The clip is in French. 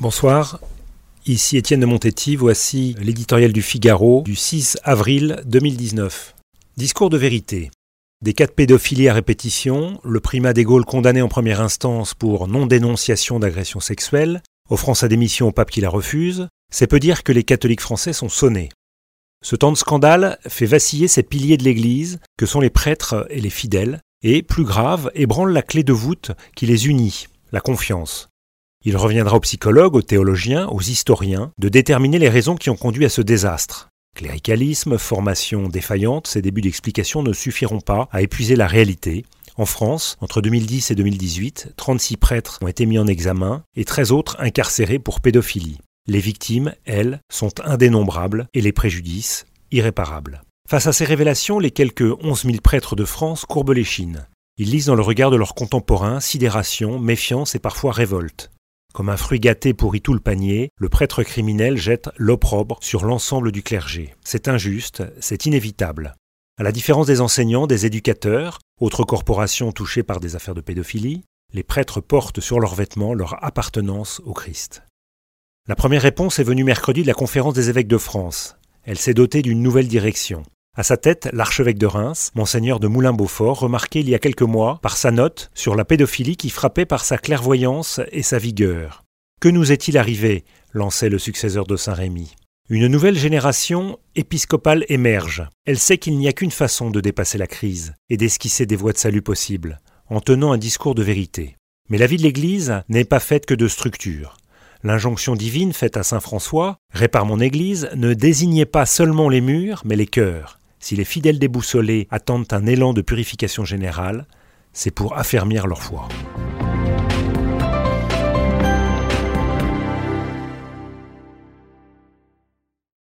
Bonsoir, ici Étienne de Montetti, voici l'éditorial du Figaro du 6 avril 2019. Discours de vérité. Des cas de pédophilie à répétition, le primat des Gaules condamné en première instance pour non-dénonciation d'agression sexuelle, offrant sa démission au pape qui la refuse, c'est peu dire que les catholiques français sont sonnés. Ce temps de scandale fait vaciller ces piliers de l'Église que sont les prêtres et les fidèles, et, plus grave, ébranle la clé de voûte qui les unit, la confiance. Il reviendra aux psychologues, aux théologiens, aux historiens de déterminer les raisons qui ont conduit à ce désastre. Cléricalisme, formation défaillante, ces débuts d'explication ne suffiront pas à épuiser la réalité. En France, entre 2010 et 2018, 36 prêtres ont été mis en examen et 13 autres incarcérés pour pédophilie. Les victimes, elles, sont indénombrables et les préjudices irréparables. Face à ces révélations, les quelques 11 000 prêtres de France courbent les chines. Ils lisent dans le regard de leurs contemporains sidération, méfiance et parfois révolte. Comme un fruit gâté pourrit tout le panier, le prêtre criminel jette l'opprobre sur l'ensemble du clergé. C'est injuste, c'est inévitable. À la différence des enseignants, des éducateurs, autres corporations touchées par des affaires de pédophilie, les prêtres portent sur leurs vêtements leur appartenance au Christ. La première réponse est venue mercredi de la conférence des évêques de France. Elle s'est dotée d'une nouvelle direction. À sa tête, l'archevêque de Reims, monseigneur de Moulin-Beaufort, remarqué il y a quelques mois par sa note sur la pédophilie qui frappait par sa clairvoyance et sa vigueur. Que nous est-il arrivé? lançait le successeur de Saint-Rémy. Une nouvelle génération épiscopale émerge. Elle sait qu'il n'y a qu'une façon de dépasser la crise et d'esquisser des voies de salut possibles, en tenant un discours de vérité. Mais la vie de l'Église n'est pas faite que de structures. L'injonction divine faite à Saint François, Répare mon Église, ne désignait pas seulement les murs, mais les cœurs. Si les fidèles déboussolés attendent un élan de purification générale, c'est pour affermir leur foi.